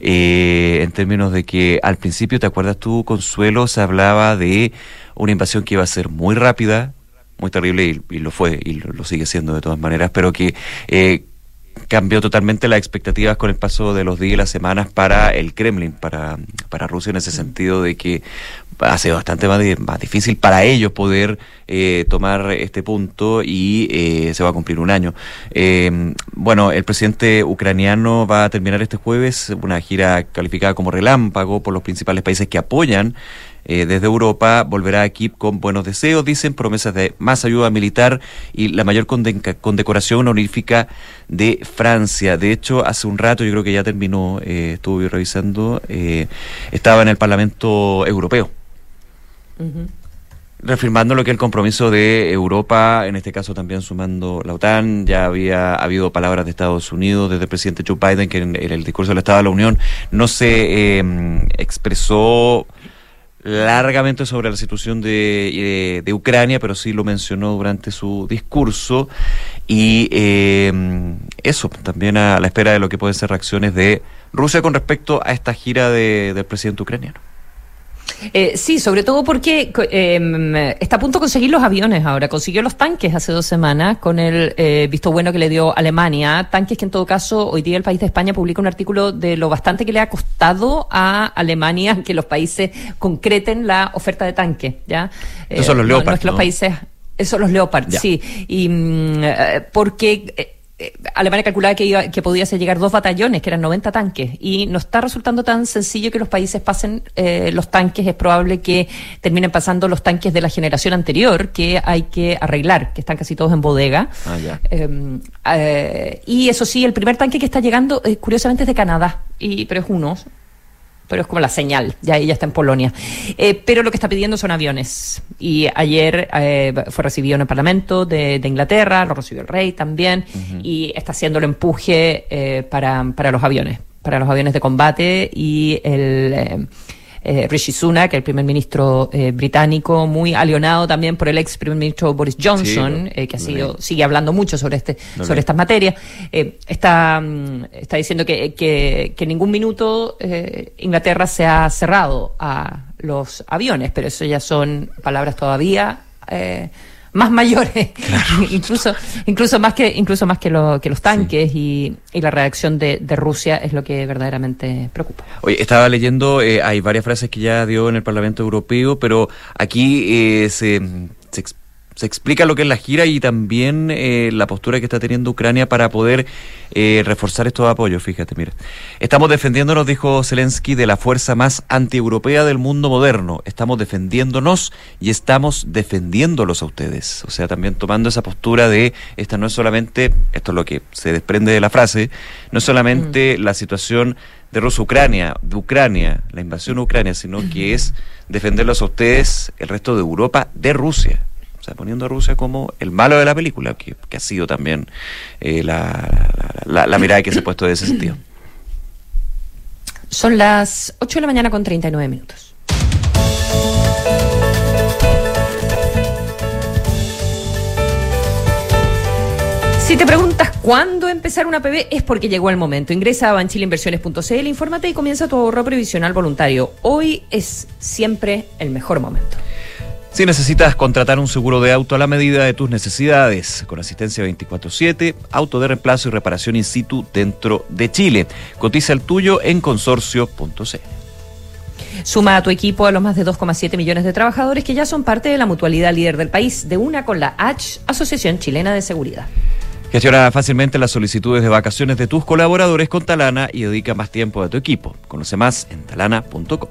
Eh, en términos de que al principio, ¿te acuerdas tú, Consuelo? Se hablaba de una invasión que iba a ser muy rápida, muy terrible, y, y lo fue, y lo, lo sigue siendo de todas maneras, pero que eh, cambió totalmente las expectativas con el paso de los días y las semanas para el Kremlin, para, para Rusia, en ese sentido de que ha sido bastante más, más difícil para ellos poder eh, tomar este punto y eh, se va a cumplir un año. Eh, bueno, el presidente ucraniano va a terminar este jueves una gira calificada como relámpago por los principales países que apoyan eh, desde Europa volverá aquí con buenos deseos, dicen, promesas de más ayuda militar y la mayor conde- condecoración honorífica de Francia. De hecho, hace un rato, yo creo que ya terminó, eh, estuve revisando, eh, estaba en el Parlamento Europeo. Reafirmando lo que es el compromiso de Europa, en este caso también sumando la OTAN. Ya había habido palabras de Estados Unidos desde el presidente Joe Biden, que en, el discurso del Estado de la Unión no se eh, expresó largamente sobre la situación de, de, Ucrania, pero sí lo mencionó durante su discurso. Y eh, eso, también a la espera de lo que pueden ser reacciones de Rusia con respecto a esta gira del presidente ucraniano. Eh, sí, sobre todo porque eh, está a punto de conseguir los aviones ahora. Consiguió los tanques hace dos semanas con el eh, visto bueno que le dio Alemania. Tanques que en todo caso hoy día el país de España publica un artículo de lo bastante que le ha costado a Alemania que los países concreten la oferta de tanques. ¿ya? Esos son los Leopard. los países, esos son los Leopard, sí. Y mm, porque eh, Alemania calculaba que, iba, que podía llegar dos batallones, que eran 90 tanques, y no está resultando tan sencillo que los países pasen eh, los tanques. Es probable que terminen pasando los tanques de la generación anterior, que hay que arreglar, que están casi todos en bodega. Ah, em, eh, y eso sí, el primer tanque que está llegando, curiosamente, es de Canadá, y, pero es uno, pero es como la señal, ya ella está en Polonia. Eh, pero lo que está pidiendo son aviones. Y ayer eh, fue recibido en el Parlamento de, Inglaterra, lo recibió el rey también, y está haciendo el empuje eh, para, para los aviones, para los aviones de combate y el eh, Rishi Sunak, el primer ministro eh, británico, muy alionado también por el ex primer ministro Boris Johnson, eh, que ha sido, sigue hablando mucho sobre este, sobre estas materias, eh, está, mm, está diciendo que, que, que en ningún minuto Inglaterra se ha cerrado a los aviones, pero eso ya son palabras todavía más mayores, incluso, incluso más que, incluso más que, lo, que los tanques y, y, la reacción de, de, Rusia es lo que verdaderamente preocupa. Oye, estaba leyendo, eh, hay varias frases que ya dio en el Parlamento Europeo, pero aquí eh, se, se se explica lo que es la gira y también eh, la postura que está teniendo Ucrania para poder eh, reforzar estos apoyos. Fíjate, mira. Estamos defendiéndonos, dijo Zelensky, de la fuerza más antieuropea del mundo moderno. Estamos defendiéndonos y estamos defendiéndolos a ustedes. O sea, también tomando esa postura de esta no es solamente, esto es lo que se desprende de la frase, no es solamente mm. la situación de Rusia-Ucrania, de Ucrania, la invasión a Ucrania, sino que es defenderlos a ustedes, el resto de Europa, de Rusia sea, poniendo a Rusia como el malo de la película, que, ha sido también eh, la, la, mirada que se ha puesto de ese sentido. Son las 8 de la mañana con 39 minutos. Si te preguntas cuándo empezar una PB, es porque llegó el momento. Ingresa a banchileinversiones.cl, infórmate y comienza tu ahorro previsional voluntario. Hoy es siempre el mejor momento. Si necesitas contratar un seguro de auto a la medida de tus necesidades, con asistencia 24-7, auto de reemplazo y reparación in situ dentro de Chile. Cotiza el tuyo en consorcio.c. Suma a tu equipo a los más de 2,7 millones de trabajadores que ya son parte de la mutualidad líder del país, de una con la H, Asociación Chilena de Seguridad. Gestiona fácilmente las solicitudes de vacaciones de tus colaboradores con Talana y dedica más tiempo a tu equipo. Conoce más en talana.com.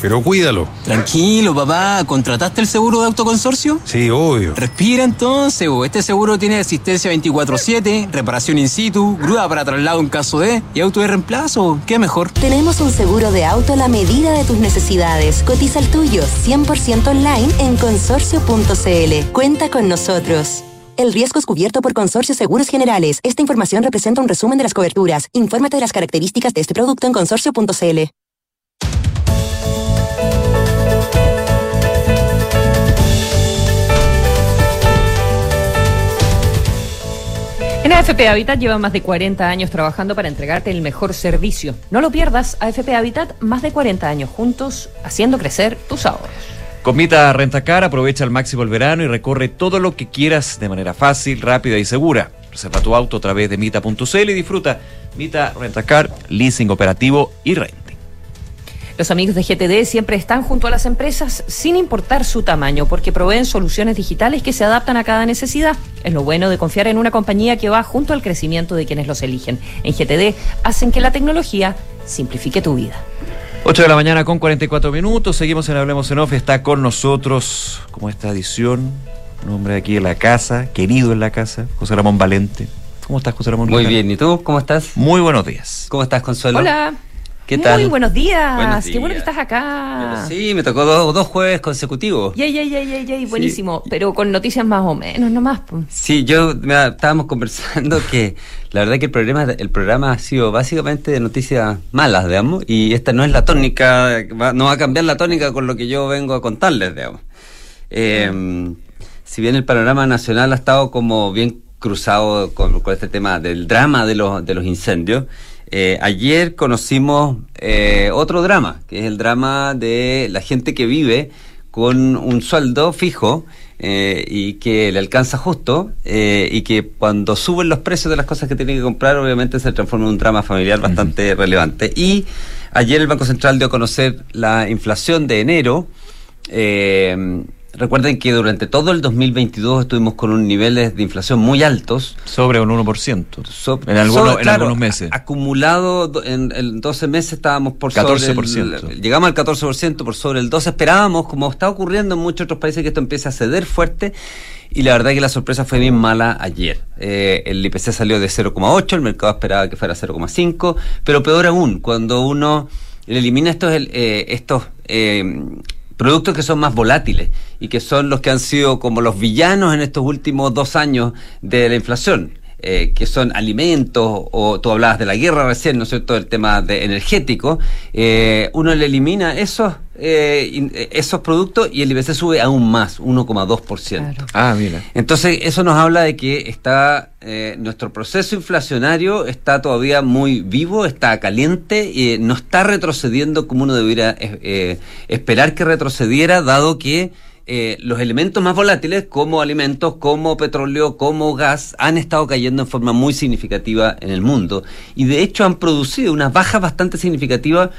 pero cuídalo. Tranquilo, papá. ¿Contrataste el seguro de autoconsorcio? Sí, obvio. Respira entonces, este seguro tiene asistencia 24-7, reparación in situ, grúa para traslado en caso de y auto de reemplazo. ¿Qué mejor? Tenemos un seguro de auto a la medida de tus necesidades. Cotiza el tuyo 100% online en consorcio.cl. Cuenta con nosotros. El riesgo es cubierto por Consorcio Seguros Generales. Esta información representa un resumen de las coberturas. Infórmate de las características de este producto en consorcio.cl. En AFP Habitat lleva más de 40 años trabajando para entregarte el mejor servicio. No lo pierdas, AFP Habitat, más de 40 años juntos, haciendo crecer tus ahorros. Con Mita Rentacar aprovecha al máximo el verano y recorre todo lo que quieras de manera fácil, rápida y segura. Reserva tu auto a través de mita.cl y disfruta Mita Rentacar, leasing operativo y renta. Los amigos de GTD siempre están junto a las empresas sin importar su tamaño, porque proveen soluciones digitales que se adaptan a cada necesidad. Es lo bueno de confiar en una compañía que va junto al crecimiento de quienes los eligen. En GTD hacen que la tecnología simplifique tu vida. 8 de la mañana con 44 minutos. Seguimos en Hablemos en Off. Está con nosotros, como esta edición, un hombre aquí en la casa, querido en la casa, José Ramón Valente. ¿Cómo estás, José Ramón? Muy bien. ¿Y tú? ¿Cómo estás? Muy buenos días. ¿Cómo estás, Consuelo? Hola. ¿Qué tal? Muy buenos días. Qué bueno que estás acá. Sí, me tocó dos, jueves consecutivos. Yay, yay, yay, buenísimo. Pero con noticias más o menos, nomás. Sí, yo mira, estábamos conversando que la verdad que el programa, el programa ha sido básicamente de noticias malas, digamos, y esta no es la tónica, no va a cambiar la tónica con lo que yo vengo a contarles, digamos. Eh, si bien el panorama nacional ha estado como bien cruzado con, con este tema del drama de los, de los incendios, eh, ayer conocimos eh, otro drama, que es el drama de la gente que vive con un sueldo fijo eh, y que le alcanza justo y que cuando suben los precios de las cosas que tiene que comprar obviamente se transforma en un drama familiar bastante relevante. Y ayer el Banco Central dio a conocer la inflación de enero. Recuerden que durante todo el 2022 estuvimos con un niveles de inflación muy altos. Sobre un 1%. en, algunos, en algunos meses. Acumulado en, en, 12 meses estábamos por 14%. sobre el, Llegamos al 14%, por sobre el 12%. Esperábamos, como está ocurriendo en muchos otros países, que esto empiece a ceder fuerte. Y la verdad es que la sorpresa fue bien mala ayer. Eh, el IPC salió de 0,8, el mercado esperaba que fuera 0,5. Pero peor aún, cuando uno elimina estos, eh, estos eh, productos que son más volátiles y que son los que han sido como los villanos en estos últimos dos años de la inflación. Eh, que son alimentos, o tú hablabas de la guerra recién, ¿no es cierto?, el tema de energético, eh, uno le elimina esos eh, esos productos y el IPC sube aún más, 1,2%. Ah, mira. Entonces, eso nos habla de que está nuestro proceso inflacionario está todavía muy vivo, está caliente y no está retrocediendo como uno debiera esperar que retrocediera, dado que eh, los elementos más volátiles, como alimentos, como petróleo, como gas, han estado cayendo en forma muy significativa en el mundo. Y de hecho han producido una baja bastante significativa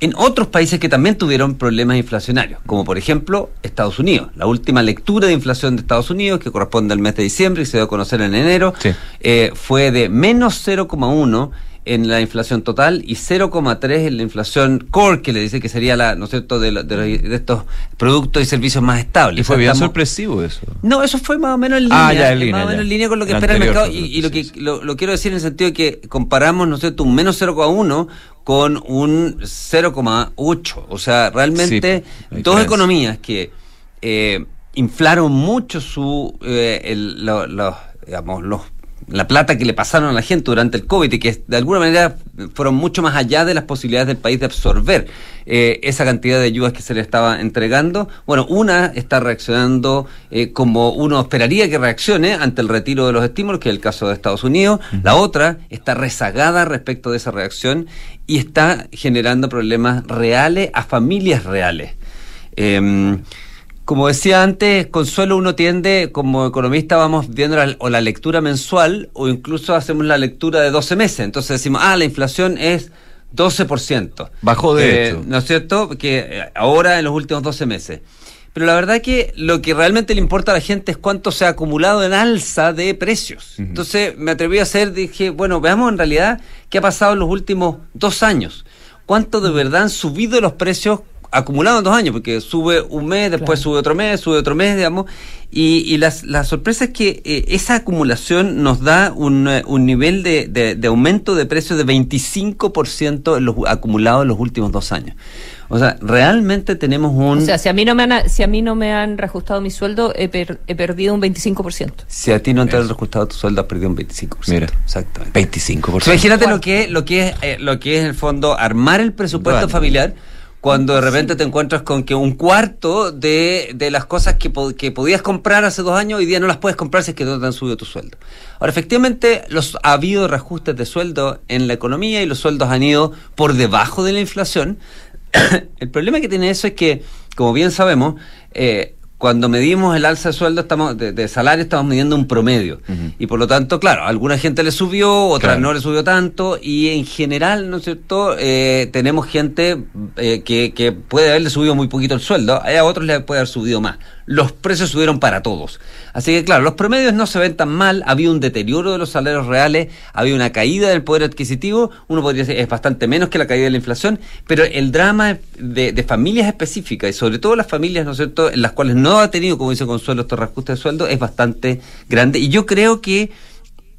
en otros países que también tuvieron problemas inflacionarios, como por ejemplo Estados Unidos. La última lectura de inflación de Estados Unidos, que corresponde al mes de diciembre y se dio a conocer en enero, eh, fue de menos 0,1 en la inflación total y 0,3 en la inflación core, que le dice que sería la, ¿no es cierto?, de, de, estos productos y servicios más estables. Y fue bien sorpresivo eso. No, eso fue más o menos en ah, línea. Ah, línea más o menos en línea con lo que espera el mercado. Y, lo que lo, quiero decir en el sentido de que comparamos, ¿no es cierto?, un menos 0,1 con un 0,8. O sea, realmente dos economías que eh, inflaron mucho su eh, el, digamos, los la plata que le pasaron a la gente durante el COVID y que de alguna manera fueron mucho más allá de las posibilidades del país de absorber eh, esa cantidad de ayudas que se le estaba entregando. Bueno, una está reaccionando eh, como uno esperaría que reaccione ante el retiro de los estímulos, que es el caso de Estados Unidos. La otra está rezagada respecto de esa reacción y está generando problemas reales a familias reales. Em, como decía antes, Consuelo, uno tiende, como economista, vamos viendo la, o la lectura mensual o incluso hacemos la lectura de 12 meses. Entonces decimos, ah, la inflación es 12%. Bajó de eh, hecho. ¿No es cierto? Que eh, ahora en los últimos 12 meses. Pero la verdad que lo que realmente le importa a la gente es cuánto se ha acumulado en alza de precios. Entonces me atreví a hacer, dije, bueno, veamos en realidad qué ha pasado en los últimos dos años. ¿Cuánto de verdad han subido los precios acumulado en dos años, porque sube un mes, después sube otro mes, sube otro mes, digamos, y, y las, la sorpresa es que eh, esa acumulación nos da un, eh, un nivel de, de, aumento de precios de 25% en los, acumulado en los últimos dos años. O sea, realmente tenemos un... O sea, si a mí no me han, si a mí no me han reajustado mi sueldo, he, he perdido un 25%. Si a ti no te han reajustado tu sueldo, has perdido un 25%. Mira, exactamente. 25%. imagínate lo que, lo, que es, eh, lo que es, en el fondo, armar el presupuesto familiar cuando de repente te encuentras con que un cuarto de, de las cosas que, que podías comprar hace dos años hoy día no las puedes comprar si es que no te han subido tu sueldo. Ahora, efectivamente, los, ha habido reajustes de sueldo en la economía y los sueldos han ido por debajo de la inflación. el problema que tiene eso es que, como bien sabemos, eh, cuando medimos el alza de sueldo, estamos de, salario, estamos midiendo un promedio. Y por lo tanto, claro, a alguna gente le subió, otra no le subió tanto, y en general, ¿no es cierto?, eh, tenemos gente eh, que, que puede haberle subido muy poquito el sueldo, a otros le puede haber subido más los precios subieron para todos. Así que claro, los promedios no se ven tan mal, había un deterioro de los salarios reales, había una caída del poder adquisitivo, uno podría decir es bastante menos que la caída de la inflación, pero el drama de, familias específicas y sobre todo las familias, ¿no es cierto?, en las cuales no ha tenido, como dice Consuelo, estos reajustes de sueldo, es bastante grande. Y yo creo que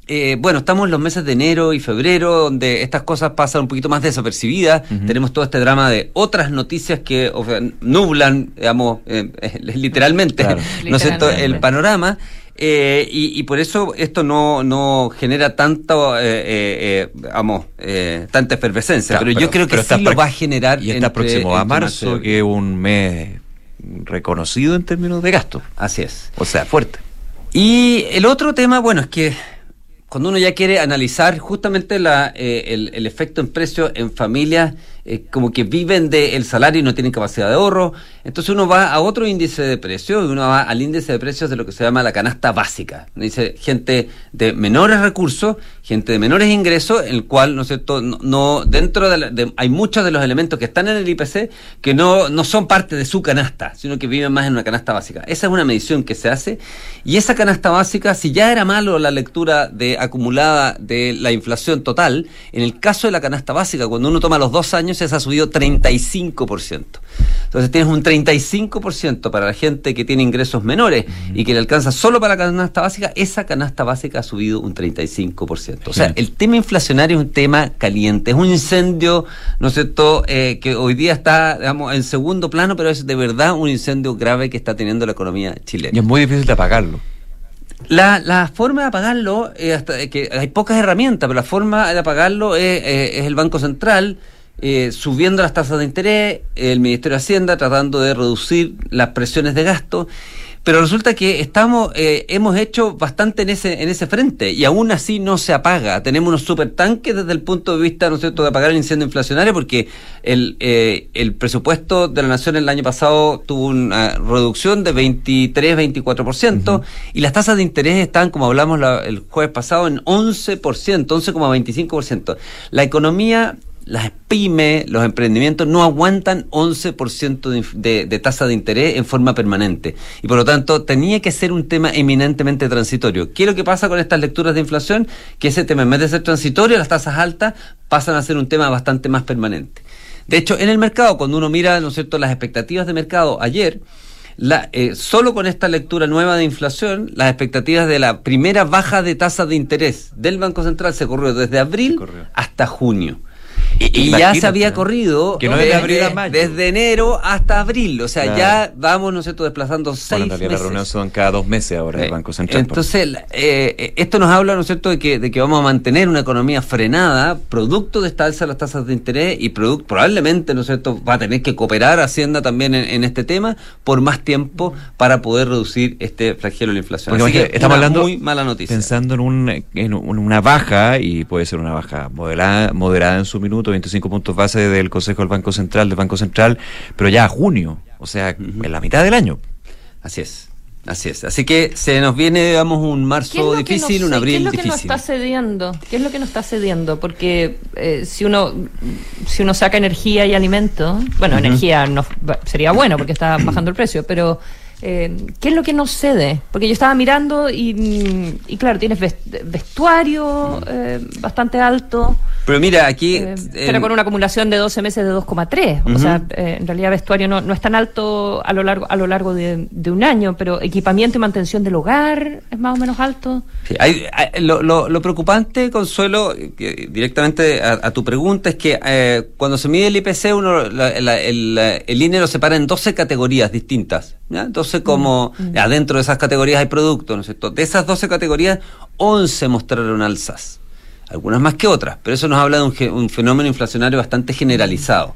eh, bueno, estamos en los meses de enero y febrero, donde estas cosas pasan un poquito más desapercibidas. Tenemos todo este drama de otras noticias que nublan, digamos, eh, eh, literalmente, ¿no el panorama. y, por eso esto no, no genera tanto, vamos, tanta efervescencia. pero, yo creo que sí lo va a generar. Y está próximo a marzo, que es un mes reconocido en términos de gasto. Así es. O sea, fuerte. Y el otro tema, bueno, es que cuando uno ya quiere analizar justamente la, eh, el, el, efecto en precio en familias eh, como que viven del salario y no tienen capacidad de ahorro. Entonces uno va a otro índice de precios y uno va al índice de precios de lo que se llama la canasta básica. Dice gente de menores recursos, gente de menores ingresos, el cual, ¿no es cierto?, no, dentro de, hay muchos de los elementos que están en el IPC que no, no son parte de su canasta, sino que viven más en una canasta básica. Esa es una medición que se hace y esa canasta básica, si ya era malo la lectura de acumulada de la inflación total, en el caso de la canasta básica, cuando uno toma los dos años, se ha subido 35%. Entonces tienes un 35% para la gente que tiene ingresos menores y que le alcanza solo para la canasta básica, esa canasta básica ha subido un 35%. O sea, el tema inflacionario es un tema caliente, es un incendio, ¿no es cierto?, eh, que hoy día está, digamos, en segundo plano, pero es de verdad un incendio grave que está teniendo la economía chilena. Y es muy difícil de apagarlo. La, la forma de apagarlo, hasta, que hay pocas herramientas, pero la forma de apagarlo es, es el Banco Central, eh, subiendo las tasas de interés, el Ministerio de Hacienda tratando de reducir las presiones de gasto, pero resulta que estamos, eh, hemos hecho bastante en ese, en ese frente y aún así no se apaga. Tenemos unos supertanques desde el punto de vista, ¿no es cierto?, de apagar el incendio inflacionario porque el, eh, el presupuesto de la Nación el año pasado tuvo una reducción de 23, 24% y las tasas de interés están, como hablamos el jueves pasado, en 11%, 11,25%. La economía las pymes, los emprendimientos no aguantan 11% de, de, de, tasa de interés en forma permanente. Y por lo tanto, tenía que ser un tema eminentemente transitorio. ¿Qué es lo que pasa con estas lecturas de inflación? Que ese tema, en vez de ser transitorio, las tasas altas pasan a ser un tema bastante más permanente. De hecho, en el mercado, cuando uno mira, ¿no es cierto?, las expectativas de mercado ayer, la, eh, solo con esta lectura nueva de inflación, las expectativas de la primera baja de tasa de interés del Banco Central se corrió desde abril hasta junio. Y, ya se había corrido que no desde, a enero hasta abril. O sea, Claro. ya vamos, ¿no cierto?, desplazando seis Bueno, en realidad las meses. reuniones son cada dos meses ahora del Eh, Banco Central. Entonces, eh, esto nos habla, ¿no es cierto?, de que, de que vamos a mantener una economía frenada, producto de esta alza de las tasas de interés y produ- probablemente, ¿no es cierto?, va a tener que cooperar Hacienda también en, en este tema por más tiempo para poder reducir este flagelo de la inflación. Porque Así que estamos una hablando muy mala noticia. pensando en, un, en un- una baja, y puede ser una baja moderada, moderada en su minuto, 25 puntos base del Consejo del Banco Central, del Banco Central, pero ya a junio, o sea, en la mitad del año. Así es. Así es. Así que se nos viene, digamos, un ¿Qué marzo difícil, nos- un ¿Qué abril es lo que nos difícil. está cediendo? ¿Qué es lo que nos está cediendo? Porque eh, si uno si uno saca energía y alimentos, bueno, Ujú. energía no, sería bueno porque está bajando el precio, pero eh, ¿qué es lo que nos cede? Porque yo estaba mirando y, y claro, tienes vest- vestuario eh, bastante alto. Pero mira, aquí... Eh, eh, pero con una acumulación de 12 meses de 2,3. O Ujú. sea, eh, en realidad vestuario no, no es tan alto a lo largo, a lo largo de, de un año, pero equipamiento y mantención del hogar es más o menos alto. Sí, hay- hay- lo, lo- lo preocupante, Consuelo, directamente a, a tu pregunta, es que eh, cuando se mide el IPC, uno, la- la- el, el INE lo separa en 12 categorías distintas. ¿ya? Entonces, como adentro de esas categorías hay productos, ¿no es cierto? De esas 12 categorías, 11 mostraron alzas. Algunas más que otras, pero eso nos habla de un, un fenómeno inflacionario bastante generalizado.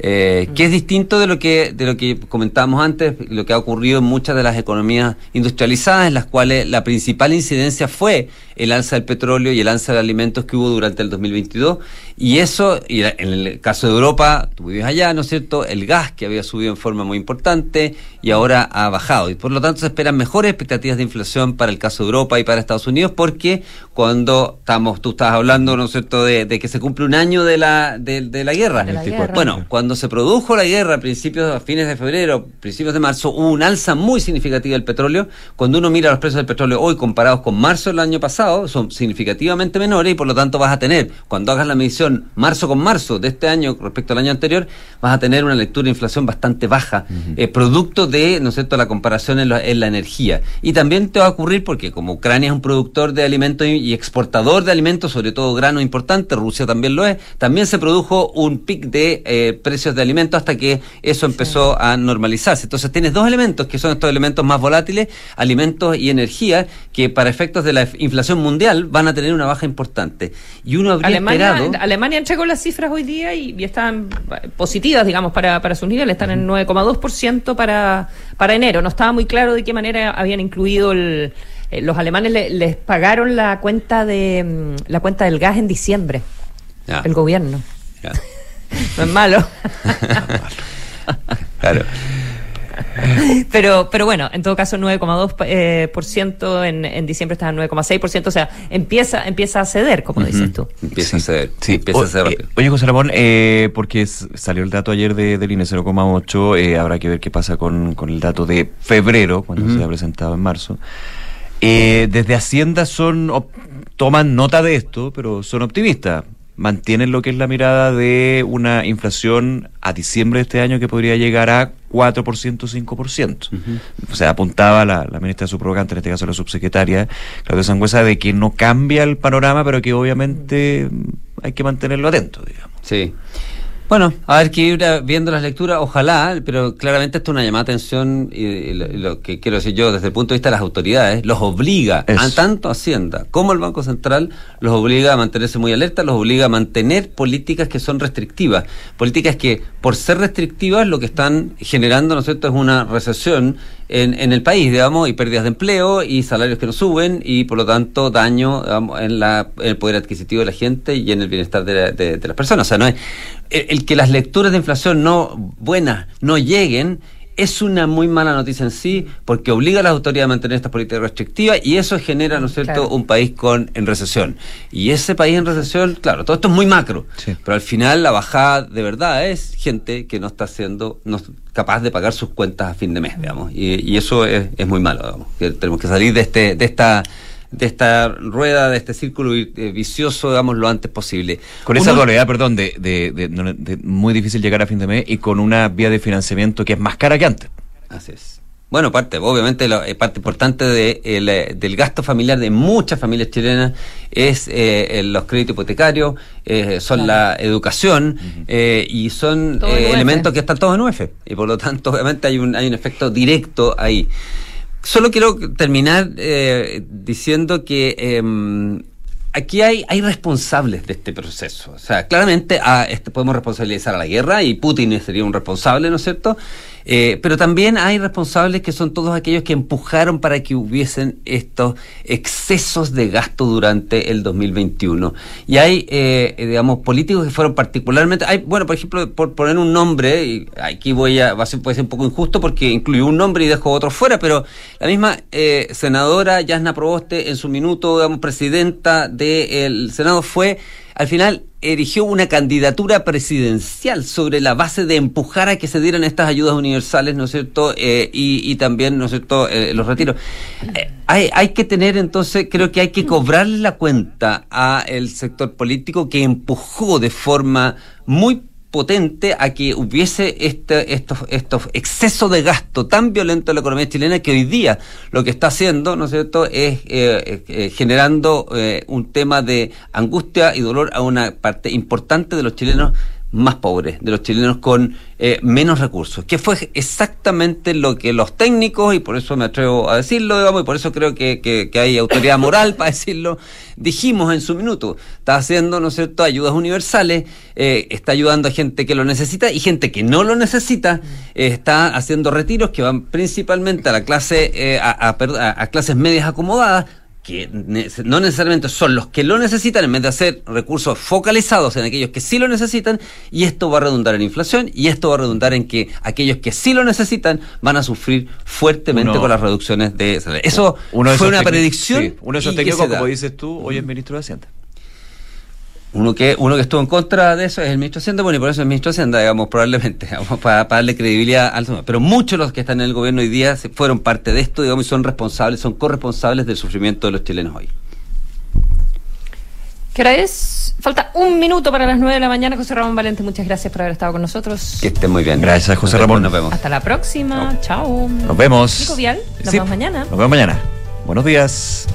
Eh, que es distinto de lo que de lo que comentábamos antes, lo que ha ocurrido en muchas de las economías industrializadas, en las cuales la principal incidencia fue el alza del petróleo y el alza de alimentos que hubo durante el 2022. Y eso, y en el caso de Europa, tú vives allá, ¿no es cierto? El gas que había subido en forma muy importante y ahora ha bajado. Y por lo tanto se esperan mejores expectativas de inflación para el caso de Europa y para Estados Unidos, porque cuando estamos, tú estabas hablando, ¿no es cierto?, de, de que se cumple un año de la, de, de la guerra. De la guerra. Bueno, cuando se produjo la guerra a principios, a fines de febrero, principios de marzo, hubo un alza muy significativa del petróleo. Cuando uno mira los precios del petróleo hoy comparados con marzo del año pasado, son significativamente menores y por lo tanto vas a tener, cuando hagas la medición marzo con marzo de este año respecto al año anterior, vas a tener una lectura de inflación bastante baja, eh, producto de, ¿no es cierto?, la comparación en la, en la energía. Y también te va a ocurrir porque como Ucrania es un productor de alimentos y, y exportador de alimentos, sobre todo grano importante, Rusia también lo es, también se produjo un pic de eh, precios de alimentos hasta que eso empezó a normalizarse. Entonces tienes dos elementos que son estos elementos más volátiles, alimentos y energía, que para efectos de la inflación mundial van a tener una baja importante. Y uno habría Alemania, esperado... Alemania entregó las cifras hoy día y, y están eh, positivas, digamos, para, para sus niveles. Están en 9,2% para, para enero. No estaba muy claro de qué manera habían incluido el. eh, los alemanes le- les pagaron la cuenta de mm, la cuenta del gas en diciembre. Ya. El gobierno. Ya. No es malo. Claro. pero pero bueno, en todo caso 9,2% eh, por ciento en, en diciembre estaba en 9,6%, o sea, empieza empieza a ceder, como dices tú. Empieza a ceder. Sí, empieza o- a ceder eh, oye, José Ramón, eh, porque salió el dato ayer de, del INE 0,8, eh, habrá que ver qué pasa con, con el dato de febrero, cuando se ha presentado en marzo. Eh, desde Hacienda son op- toman nota de esto, pero son optimistas. Mantienen lo que es la mirada de una inflación a diciembre de este año que podría llegar a 4%, 5%. O sea, apuntaba la, la ministra subrogante, en este caso la subsecretaria, Claudia Sangüesa, de que no cambia el panorama, pero que obviamente hay que mantenerlo atento, digamos. Sí. Bueno, a ver que ir viendo las lecturas, ojalá, pero claramente esto es una llamada de atención y, y lo, y lo que quiero decir yo desde el punto de vista de las autoridades, los obliga, a tanto Hacienda como el Banco Central, los obliga a mantenerse muy alerta, los obliga a mantener políticas que son restrictivas, políticas que por ser restrictivas lo que están generando, ¿no es cierto?, es una recesión en, en el país, digamos, y pérdidas de empleo y salarios que no suben y por lo tanto daño digamos, en, la, en el poder adquisitivo de la gente y en el bienestar de, la- de- de las personas. O sea, no es el, el que las lecturas de inflación no buenas no lleguen es una muy mala noticia en sí, porque obliga a las autoridades a mantener estas políticas restrictivas y eso genera, ¿no es cierto?, Claro. un país con en recesión. Y ese país en recesión, claro, todo esto es muy macro, pero al final la bajada de verdad es gente que no está siendo no capaz de pagar sus cuentas a fin de mes, digamos. Y, y eso es, es muy malo, digamos. Que tenemos que salir de este de esta de esta rueda, de este círculo eh, vicioso, digamos, lo antes posible. Con esa dualidad, perdón, de, de, de- muy difícil llegar a fin de mes y con una vía de financiamiento que es más cara que antes. Así es. Bueno, parte, obviamente, lo- eh, parte importante de, el, eh, del gasto familiar de muchas familias chilenas es eh, los créditos hipotecarios, eh, son la educación eh, y son eh, elementos que están todos en UF. Y por lo tanto, obviamente, hay un, hay un efecto directo ahí. Solo quiero terminar eh, diciendo que em, aquí hay, hay responsables de este proceso. O sea, claramente a, este, podemos responsabilizar a la guerra y Putin sería un responsable, ¿no es cierto? Eh, pero también hay responsables que son todos aquellos que empujaron para que hubiesen estos excesos de gasto durante el 2021. Y hay, eh, digamos, políticos que fueron particularmente... Hay, bueno, por ejemplo, por poner un nombre, y aquí voy a... Va a ser, puede ser un poco injusto porque incluyo un nombre y dejo otro fuera, pero la misma eh, senadora Yasna Proboste, en su minuto, digamos, presidenta del Senado, fue al final erigió una candidatura presidencial sobre la base de empujar a que se dieran estas ayudas universales, ¿no es cierto? Eh, y, y también, ¿no es cierto?, Eh, los retiros. Eh, hay, hay que tener entonces, creo que hay que cobrarle la cuenta a el sector político que empujó de forma muy potente a que hubiese este, estos, estos excesos de gasto tan violento en la economía chilena que hoy día lo que está haciendo, ¿no es cierto?, es eh, eh, generando eh, un tema de angustia y dolor a una parte importante de los chilenos más pobres, de los chilenos con eh, menos recursos, que fue exactamente lo que los técnicos, y por eso me atrevo a decirlo, digamos, y por eso creo que, que- hay autoridad moral para decirlo, dijimos en su minuto, está haciendo, ¿no es cierto?, ayudas universales, eh, está ayudando a gente que lo necesita y gente que no lo necesita, eh, está haciendo retiros que van principalmente a la clase, eh, a, a- a clases medias acomodadas, que no necesariamente son los que lo necesitan, en vez de hacer recursos focalizados en aquellos que sí lo necesitan, y esto va a redundar en inflación, y esto va a redundar en que aquellos que sí lo necesitan van a sufrir fuertemente Uno- con las reducciones de salario. Eso Uno de fue una predicción. sí, uno de esos técnicos, como dices tú, hoy es ministro de Hacienda. Uno que, uno que estuvo en contra de eso es el ministro de Hacienda, bueno, y por eso el ministro Hacienda, digamos, probablemente, digamos, para, para darle credibilidad al tema. Pero muchos de los que están en el gobierno hoy día fueron parte de esto, digamos, y son responsables, son corresponsables del sufrimiento de los chilenos hoy. ¿Qué hora es? Falta un minuto para las nueve de la mañana. José Ramón Valente, muchas gracias por haber estado con nosotros. Que estén muy bien. Gracias, José Nos Ramón. Nos vemos. Hasta la próxima. Chao. Nos vemos. Nico Vial, nos Sí, vemos mañana. Nos vemos mañana. Buenos días.